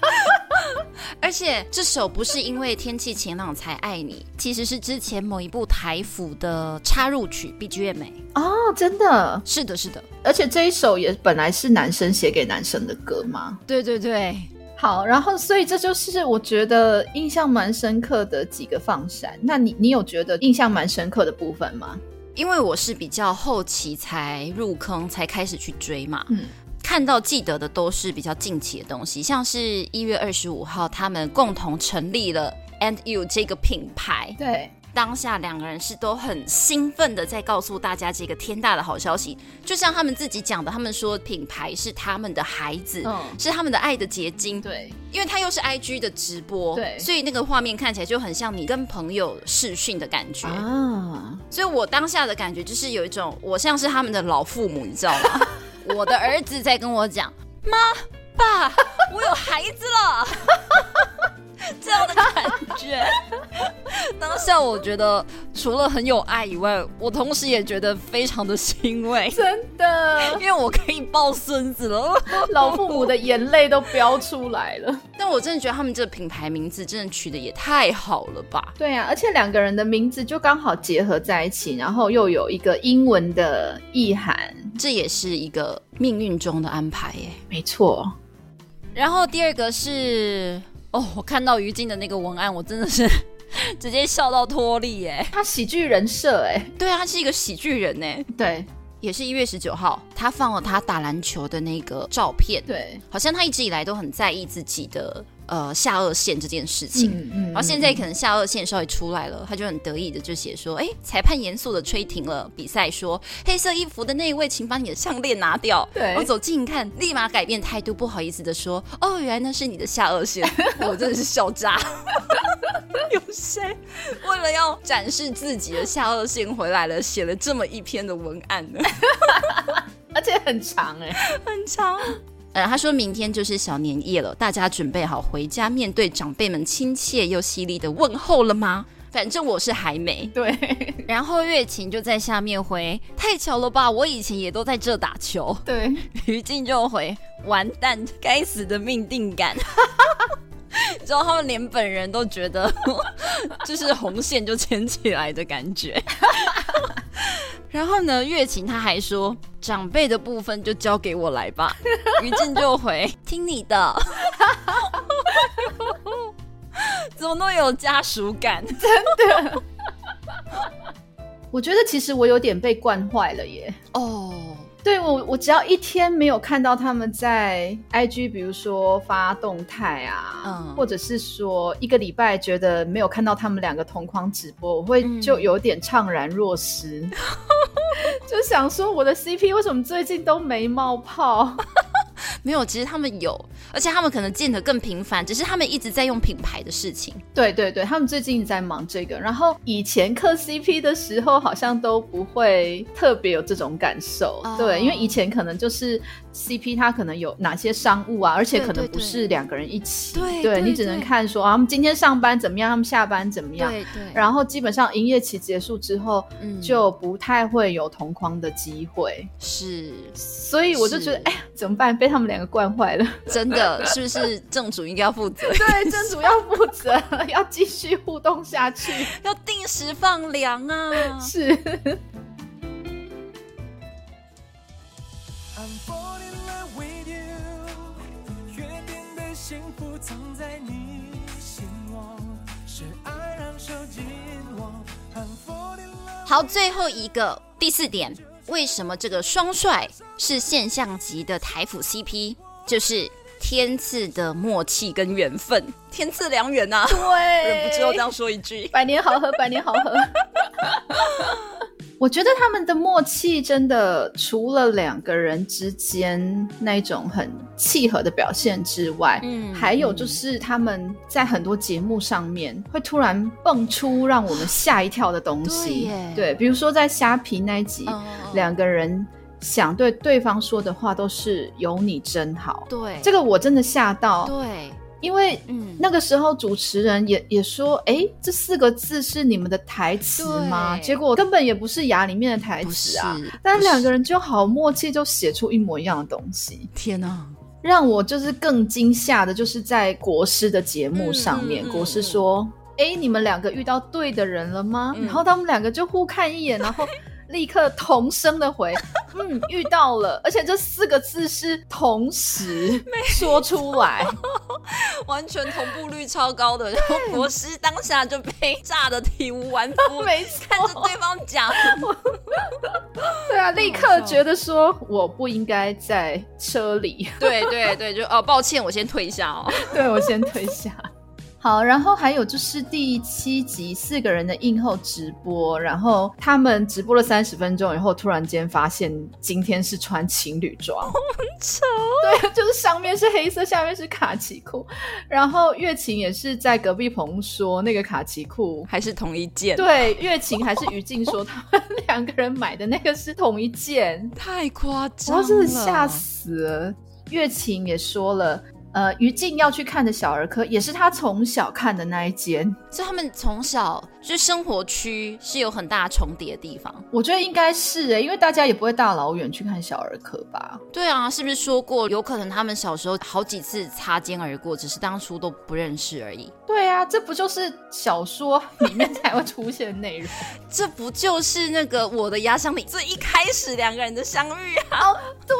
而且这首不是因为天气晴朗才爱你，其实是之前某一部台服的插入曲 BGM 欸。哦，真的，是的，是的，而且这一首也本来是男生写给男生的歌吗。对对对，好，然后所以这就是我觉得印象蛮深刻的几个放闪。那你你有觉得印象蛮深刻的部分吗？因为我是比较后期才入坑，才开始去追嘛。嗯看到记得的都是比较近期的东西，像是一月二十五号，他们共同成立了 And You 这个品牌。对，当下两个人是都很兴奋的在告诉大家这个天大的好消息，就像他们自己讲的，他们说品牌是他们的孩子，嗯是他们的爱的结晶。对，因为它又是 IG 的直播，对所以那个画面看起来就很像你跟朋友视讯的感觉。啊，所以我当下的感觉就是有一种，我像是他们的老父母，你知道吗？我的儿子在跟我讲：“妈，爸，我有孩子了。” 这样的感觉。当下我觉得除了很有爱以外，我同时也觉得非常的欣慰，真的，因为我可以抱孙子了。老父母的眼泪都飙出来了。但我真的觉得他们这个品牌名字真的取的也太好了吧！对啊，而且两个人的名字就刚好结合在一起，然后又有一个英文的意涵。这也是一个命运中的安排耶。没错，然后第二个是哦，我看到于静的那个文案，我真的是 直接笑到脱力耶。他喜剧人设哎，对啊，他是一个喜剧人呢，对。也是一月十九号，他放了他打篮球的那个照片，对，好像他一直以来都很在意自己的呃下颚线这件事情。嗯嗯然后现在可能下颚线稍微出来了，他就很得意的就写说：“哎，裁判严肃的吹停了比赛，说黑色衣服的那一位，请把你的项链拿掉。”对我走近一看，立马改变态度，不好意思的说：“哦，原来那是你的下颚线。” 我真的是笑炸。有谁为了要展示自己的下颚线回来了，写了这么一篇的文案呢？而且很长哎，很长。呃，他说明天就是小年夜了，大家准备好回家面对长辈们亲切又犀利的问候了吗？反正我是还没。对，然后月琴就在下面回：“太巧了吧，我以前也都在这打球。对，”于静就回：“完蛋，该死的命定感。” 之后他们连本人都觉得，就是红线就牵起来的感觉。然后呢，月琴他还说，长辈的部分就交给我来吧。于静就回：“听你的。”怎么那么有家属感？真的我觉得其实我有点被惯坏了耶。哦，对我，我只要一天没有看到他们在 IG，比如说发动态啊，嗯。或者是说一个礼拜觉得没有看到他们两个同框直播，我会嗯。就有点怅然若失，就想说我的 CP 为什么最近都没冒泡？没有，其实他们有，而且他们可能见得更频繁，只是他们一直在用品牌的事情。对对对，他们最近在忙这个。然后以前磕 CP 的时候，好像都不会特别有这种感受。哦对，因为以前可能就是 CP，他可能有哪些商务啊，而且可能不是两个人一起。对对你只能看说啊，他们今天上班怎么样，他们下班怎么样。对对，然后基本上营业期结束之后，嗯就不太会有同框的机会。是所以我就觉得，哎呀，怎么办？被他们两个惯坏了。真的，是不是正主应该要负责？对，正主要负责，要继续互动下去。要定时放粮啊！是。I'm falling with you，约定的幸福藏在你心窝，是爱让手紧握。I'm falling。好，最后一个第四点，为什么这个双帅是现象级的台府 CP？就是天赐的默契跟缘分，天赐良缘呐、啊！对，忍不住要这样说一句。百年好合，百年好合。我觉得他们的默契真的，除了两个人之间那种很契合的表现之外，嗯还有就是他们在很多节目上面会突然蹦出让我们吓一跳的东西。对对，比如说在虾皮那一集，嗯两个人想对对方说的话都是“有你真好”，对。这个我真的吓到，对，因为嗯，那个时候主持人也也说，哎，这四个字是你们的台词吗？结果根本也不是牙里面的台词啊，但是两个人就好默契，就写出一模一样的东西。天哪！让我就是更惊吓的，就是在国师的节目上面，国师说：“哎、你们两个遇到对的人了吗？”嗯。然后他们两个就互看一眼，然后立刻同声的回：“ 嗯，遇到了。”而且这四个字是同时说出来，完全同步率超高的，然后国师当下就被炸的体无完肤，没错看着对方讲，对啊，立刻觉得说我不应该在车里，对对对，就哦，抱歉，我先退下哦。对我先退下。好，然后还有就是第七集四个人的映后直播，然后他们直播了三十分钟以后，突然间发现今天是穿情侣装，丑，对，就是上面是黑色，下面是卡其裤，然后月琴也是在隔壁棚说那个卡其裤。还是同一件，，对，月琴还是于静说他们 两个人买的那个是同一件，太夸张了，我真的吓死了。月琴也说了，呃，于静要去看的小儿科也是他从小看的那一间，所以他们从小就生活区是有很大重叠的地方。我觉得应该是诶，因为大家也不会大老远去看小儿科吧？对啊，是不是说过有可能他们小时候好几次擦肩而过，只是当初都不认识而已？对啊，这不就是小说里面才会出现的内容？这不就是那个我的压箱底最一开始两个人的相遇啊？对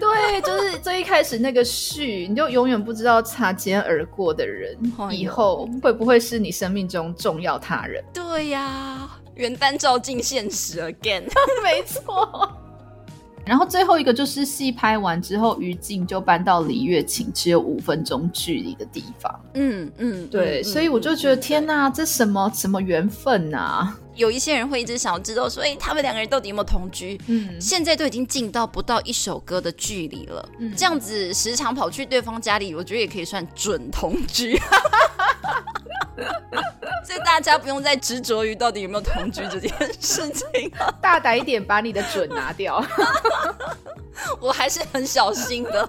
对，就是最一开始那个序，你就永远不知道擦肩而过的人，以后会不会是你生命中重要他人？对呀、元旦照进现实 again。没错。然后最后一个就是戏拍完之后，于静就搬到离月琴只有五分钟距离的地方。嗯嗯，对，嗯所以我就觉得天哪，这什么什么缘分啊！有一些人会一直想要知道说，哎、他们两个人到底有没有同居？嗯，现在都已经近到不到一首歌的距离了，嗯这样子时常跑去对方家里，我觉得也可以算准同居。所以大家不用再执着于到底有没有同居这件事情了，大胆一点，把你的准拿掉。我还是很小心的。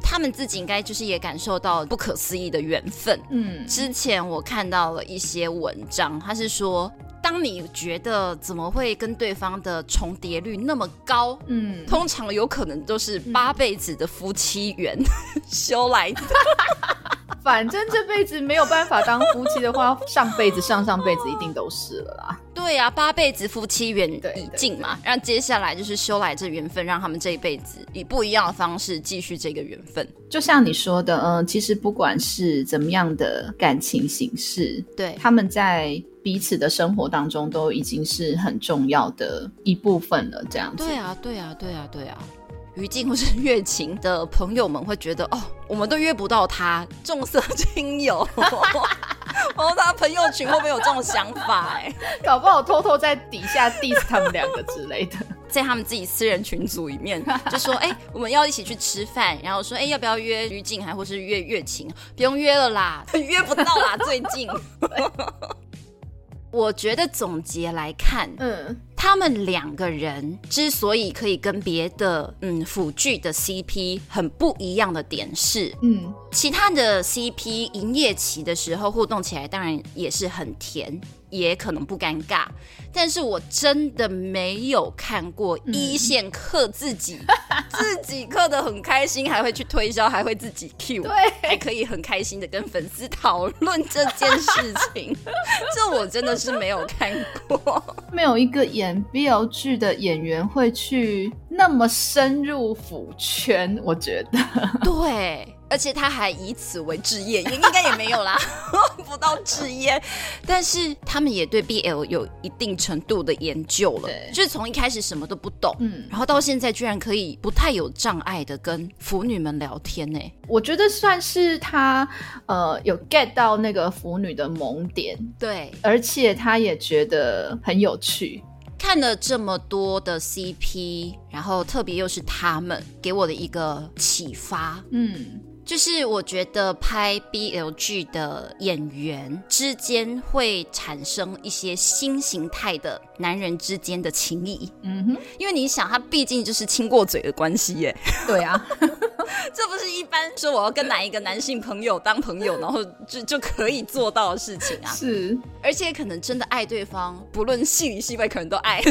他们自己应该就是也感受到不可思议的缘分，嗯，之前我看到了一些文章，他是说，当你觉得怎么会跟对方的重叠率那么高，嗯，通常有可能都是八辈子的夫妻缘 修来的。反正这辈子没有办法当夫妻的话，上辈子、上上辈子一定都是了啦。对啊，八辈子夫妻缘已尽嘛，让接下来就是修来这缘分，让他们这一辈子以不一样的方式继续这个缘分。就像你说的，嗯，其实不管是怎么样的感情形式，对，他们在彼此的生活当中都已经是很重要的一部分了。这样子，对啊，对啊，对啊，对啊。于静或是 月琴的朋友们会觉得，哦，我们都约不到他，重色轻友。然后他朋友群会不会有这种想法、哎，搞不好偷偷在底下 diss 他们两个之类的。在他们自己私人群组里面就说，哎、我们要一起去吃饭，然后说，哎、要不要约于静还或是约月琴？不用约了啦，约不到啦，最近。我觉得总结来看，嗯，他们两个人之所以可以跟别的嗯辅剧的 CP 很不一样的点是，嗯，其他的 CP 营业期的时候互动起来，当然也是很甜，也可能不尴尬。但是我真的没有看过一线刻自己、自己刻的很开心，还会去推销，还会自己 Q，对还可以很开心的跟粉丝讨论这件事情，这我真的是没有看过。没有一个演 BL 剧的演员会去那么深入腐圈，我觉得。对，而且他还以此为置业，也应该也没有啦，不到置业。但是他们也对 BL 有一定程度的研究了，就是从一开始什么都不懂，嗯，然后到现在居然可以不太有障碍的跟腐女们聊天呢。我觉得算是他呃有 get 到那个腐女的萌点，对，而且他也觉得很有趣。看了这么多的 CP，然后特别又是他们给我的一个启发，嗯，就是我觉得拍 BL g 的演员之间会产生一些新形态的男人之间的情谊，嗯哼，因为你想，他毕竟就是亲过嘴的关系耶，对啊，这不是一般说我要跟哪一个男性朋友当朋友，然后就就可以做到的事情啊，是，而且可能真的爱对方，不论戏里戏外，可能都爱。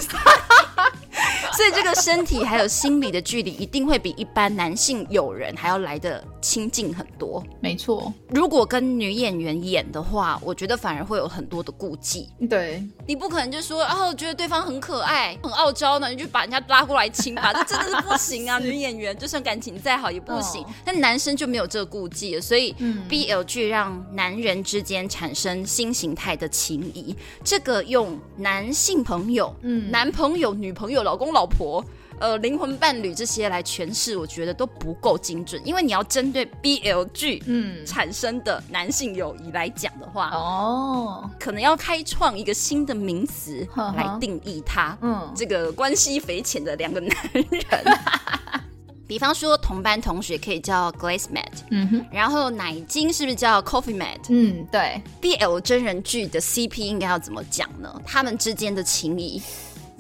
所以这个身体还有心理的距离，一定会比一般男性友人还要来的亲近很多。没错，如果跟女演员演的话，我觉得反而会有很多的顾忌。对，你不可能就说，哦，觉得对方很可爱、很傲娇呢，你就把人家拉过来亲吧，这真的是不行啊！女演员就算感情再好也不行。哦但男生就没有这个顾忌了，所以嗯 BL 剧让男人之间产生新形态的情谊，这个用男性朋友、嗯男朋友、女朋友、老公、老婆。呃，灵魂伴侣这些来诠释，我觉得都不够精准，因为你要针对 BL 剧嗯，产生的男性友谊来讲的话，哦，可能要开创一个新的名词来定义它。嗯，这个关系匪浅的两个男人，比方说同班同学可以叫 Glaze Mate，嗯哼，然后奶精是不是叫 Coffee Mate？嗯，对，BL 真人剧的 CP 应该要怎么讲呢？他们之间的情谊，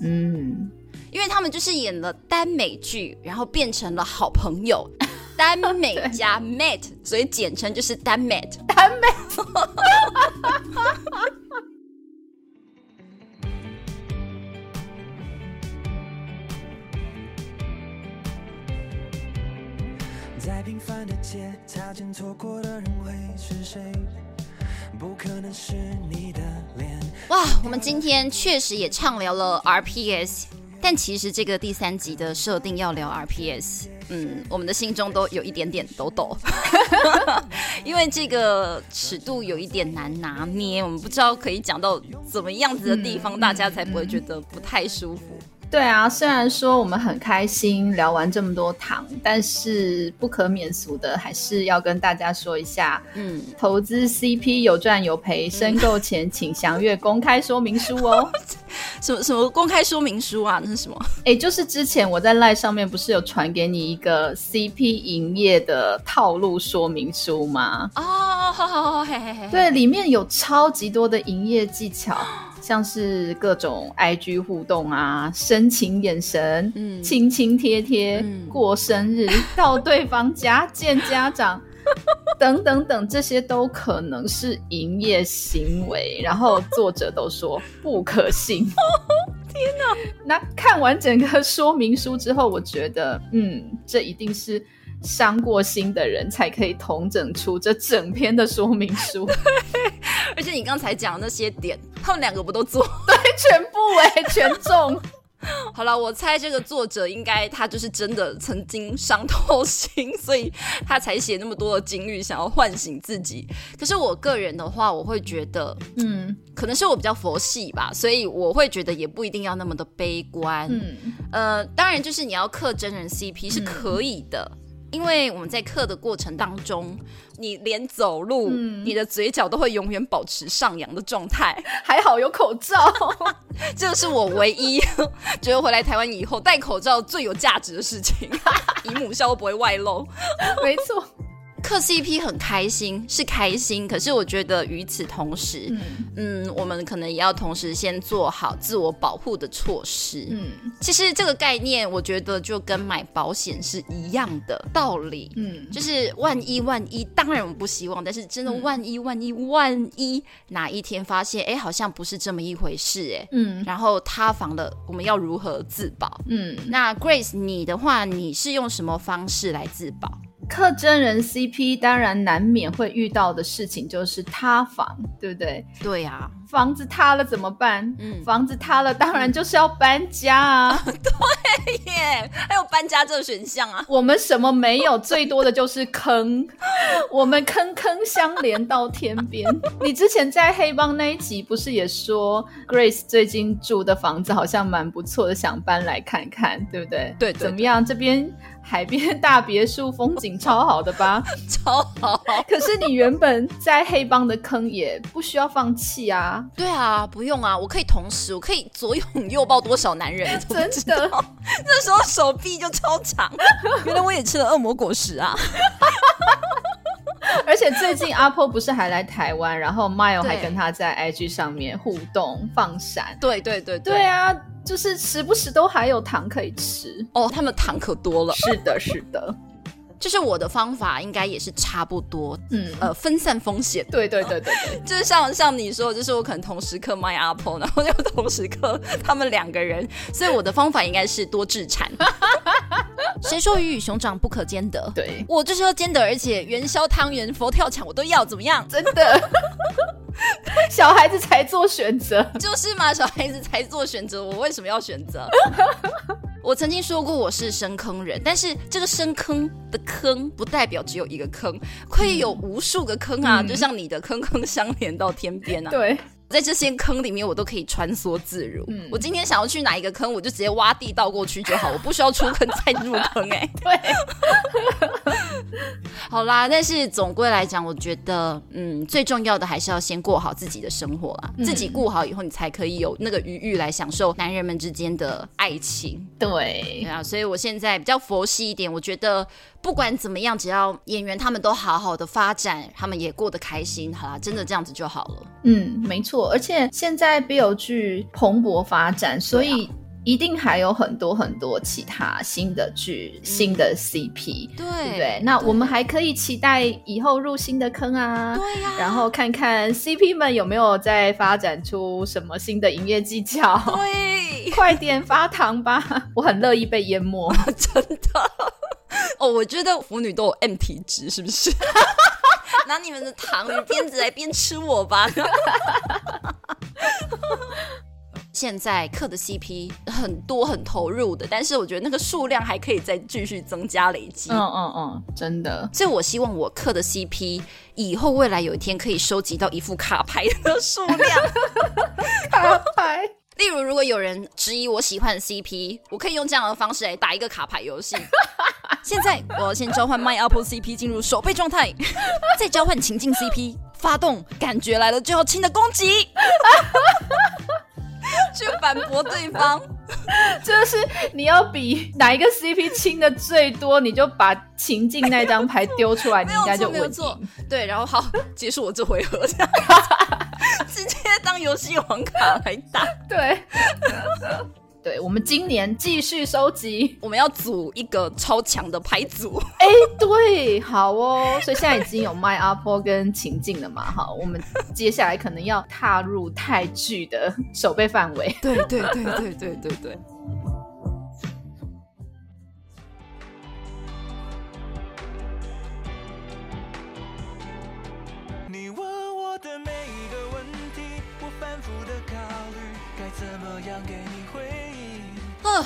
嗯，因为他们就是演了耽美剧，然后变成了好朋友。耽美 加 mate，所以简称就是耽 mate。耽美，在平凡的街，擦肩错过的人会是谁？不可能是你的脸。哇，我们今天确实也畅聊了 RPS，但其实这个第三集的设定要聊 RPS，嗯，我们的心中都有一点点抖抖，因为这个尺度有一点难拿捏，我们不知道可以讲到怎么样子的地方，嗯大家才不会觉得不太舒服。对啊，虽然说我们很开心聊完这么多糖，但是不可免俗的还是要跟大家说一下，嗯，投资 CP 有赚有赔，申购前请详阅公开说明书哦。什么什么公开说明书啊？那是什么？哎，就是之前我在 Line 上面不是有传给你一个 CP 营业的套路说明书吗？哦，好好好，嘿嘿嘿，对，里面有超级多的营业技巧，像是各种 IG 互动啊、深情眼神、嗯亲亲贴贴、嗯过生日、到对方家见家长。等等等，这些都可能是营业行为，然后作者都说不可信。天哪！那看完整个说明书之后，我觉得，嗯，这一定是伤过心的人才可以统整出这整篇的说明书。而且你刚才讲的那些点，他们两个不都做？对全部哎、全中。好了，我猜这个作者应该他就是真的曾经伤透心，所以他才写那么多的金玉，想要唤醒自己。可是我个人的话，我会觉得，嗯可能是我比较佛系吧，所以我会觉得也不一定要那么的悲观。嗯，呃，当然就是你要刻真人 CP 是可以的。因为我们在课的过程当中，你连走路，嗯你的嘴角都会永远保持上扬的状态，还好有口罩。这是我唯一 觉得回来台湾以后戴口罩最有价值的事情，姨母笑都不会外露。没错，磕 CP 很开心，是开心，可是我觉得与此同时，嗯我们可能也要同时先做好自我保护的措施。嗯其实这个概念，我觉得就跟买保险是一样的道理。嗯，就是万一万一，当然我们不希望，但是真的万一万一万一哪一天发现，哎，好像不是这么一回事，哎，嗯然后塌房了，我们要如何自保？嗯，那 Grace，你的话，你是用什么方式来自保？克真人 CP 当然难免会遇到的事情就是塌房，对不对？对啊，房子塌了怎么办？嗯房子塌了，当然就是要搬家啊。对耶，还有搬家这个选项啊。我们什么没有，最多的就是坑，我们坑坑相连到天边。你之前在黑帮那一集不是也说，Grace 最近住的房子好像蛮不错的，想搬来看看，对不对？对对对怎么样？这边海边大别墅，风景超好的吧？超好。可是你原本在黑帮的坑也不需要放弃啊，对啊，不用啊，我可以同时，我可以左拥右抱多少男人？真知的。那时候手臂就超长，原来我也吃了恶魔果实啊！而且最近阿婆不是还来台湾，然后 Mile 还跟他在 IG 上面互动放闪。对对对对啊，就是时不时都还有糖可以吃。哦，他们糖可多了。是的，是的，就是我的方法应该也是差不多，嗯，呃，分散风险。对对对对对，就是像像你说，就是我可能同时刻 My Apple，然后又同时刻他们两个人，所以我的方法应该是多制产。谁说鱼与熊掌不可兼得？对，我就是要兼得，而且元宵、汤圆、佛跳墙我都要，怎么样？真的，小孩子才做选择。就是嘛，小孩子才做选择，我为什么要选择？我曾经说过我是深坑人，但是这个深坑的坑不代表只有一个坑，可以有无数个坑啊，嗯。就像你的坑坑相连到天边啊。对，在这些坑里面，我都可以穿梭自如。嗯我今天想要去哪一个坑，我就直接挖地道过去就好，我不需要出坑再入坑、哎，对，好啦，但是总归来讲，我觉得，嗯，最重要的还是要先过好自己的生活啦。嗯自己过好以后，你才可以有那个余裕来享受男人们之间的爱情。对对，啊，所以我现在比较佛系一点，我觉得不管怎么样，只要演员他们都好好的发展，他们也过得开心，好啦，真的这样子就好了。嗯，没错。而且现在 BL 剧蓬勃发展，所以一定还有很多很多其他新的剧、新的 CP。对对不对？那我们还可以期待以后入新的坑啊，对呀、然后看看 CP 们有没有在发展出什么新的营业技巧。对，快点发糖吧，我很乐意被淹没。真的。哦，我觉得腐女都有 M 体质，是不是？拿你们的糖与鞭子来鞭吃我吧。现在刻的 CP 很多很投入的，但是我觉得那个数量还可以再继续增加累积。嗯嗯嗯，真的，所以我希望我刻的 CP 以后未来有一天可以收集到一副卡牌的数量。卡牌。例如，如果有人质疑我喜欢的 CP，我可以用这样的方式来打一个卡牌游戏。现在我要先召唤 My Apple CP 进入守备状态，再召唤情境 CP 发动，感觉来了就要轻的攻击，去反驳对方。就是你要比哪一个 CP 亲的最多，你就把情境那张牌丢出来，你没有应该就稳错赢。。对，然后好，结束我这回合，这 样直接当游戏王卡来打。对，对，我们今年继续收集。我们要组一个超强的牌组。哎，对，好哦。所以现在已经有 My Apple 跟情境了嘛？哈，我们接下来可能要踏入泰剧的守备范围。对对对对对对对。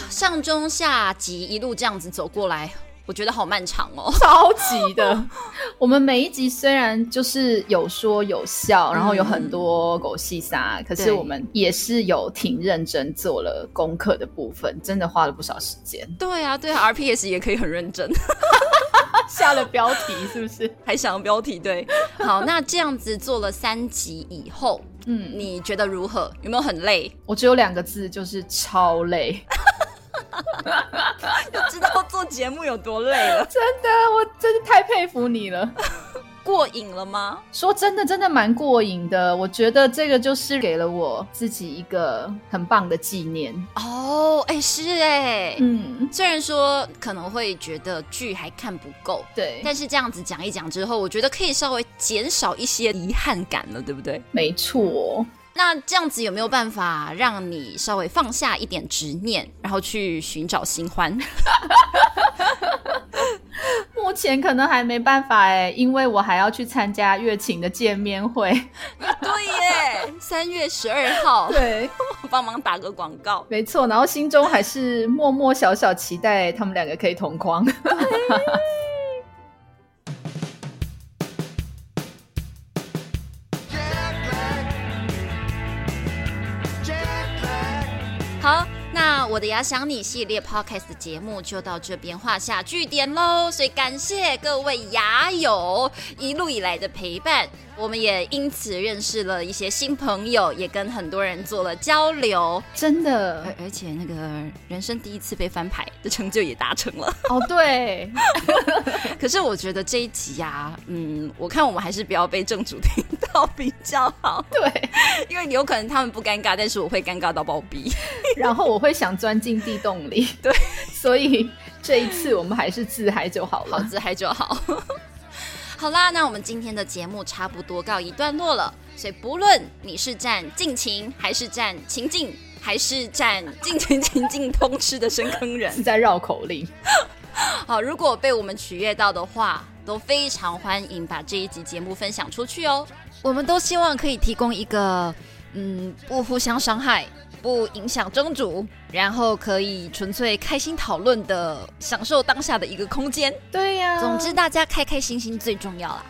上中下集一路这样子走过来，我觉得好漫长哦。超级的。我们每一集虽然就是有说有笑，然后有很多狗戏撒，可是我们也是有挺认真做了功课的部分，真的花了不少时间。对啊，对啊，RPS 也可以很认真，下了标题是不是？还想标题对。好，那这样子做了三集以后，嗯，你觉得如何？有没有很累？我只有两个字，就是超累。就知道做节目有多累了，真的，我真的太佩服你了。过瘾了吗？说真的，真的蛮过瘾的。我觉得这个就是给了我自己一个很棒的纪念。哦，哎，是哎，嗯，虽然说可能会觉得剧还看不够，对，但是这样子讲一讲之后，我觉得可以稍微减少一些遗憾感了，对不对？没错。那这样子有没有办法让你稍微放下一点执念，然后去寻找新欢？目前可能还没办法哎，因为我还要去参加月琴的见面会。对耶，三月十二号，对，帮忙打个广告。没错。然后心中还是默默小小期待他们两个可以同框。我的牙想你系列 podcast 的节目就到这边画下句点喽。所以感谢各位牙友一路以来的陪伴，我们也因此认识了一些新朋友，也跟很多人做了交流。真的而而且那个人生第一次被翻牌的成就也达成了。哦，对，可是我觉得这一集啊，嗯，我看我们还是不要被正主听到比较好，对。因为有可能他们不尴尬，但是我会尴尬到暴毙。然后我会想钻进地洞里。对，所以这一次我们还是自嗨就好好。自嗨就好。好啦，那我们今天的节目差不多告一段落了。所以不论你是站尽情，还是站情境，还是站尽情情境通吃的深坑人，是在绕口令。好，如果被我们取悦到的话，都非常欢迎把这一集节目分享出去哦。我们都希望可以提供一个，嗯，不互相伤害、不影响蒸煮，然后可以纯粹开心讨论的、享受当下的一个空间。对呀总之，大家开开心心最重要啦。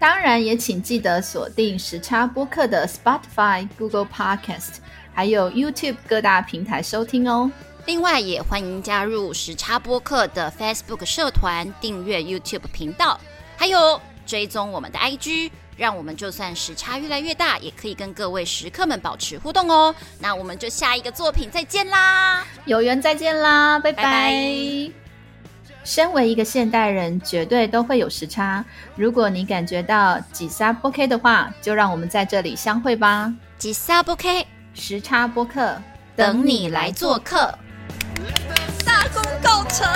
当然也请记得锁定时差播客的 Spotify、Google Podcast，还有 YouTube 各大平台收听哦。另外，也欢迎加入时差播客的 Facebook 社团，订阅 YouTube 频道，还有追踪我们的 IG，让我们就算时差越来越大，也可以跟各位食客们保持互动哦。那我们就下一个作品再见啦！有缘再见啦，拜拜。拜拜身为一个现代人，绝对都会有时差。如果你感觉到几沙不 K 的话，就让我们在这里相会吧。吉萨不 K，时差播客等你来做客，大功告成。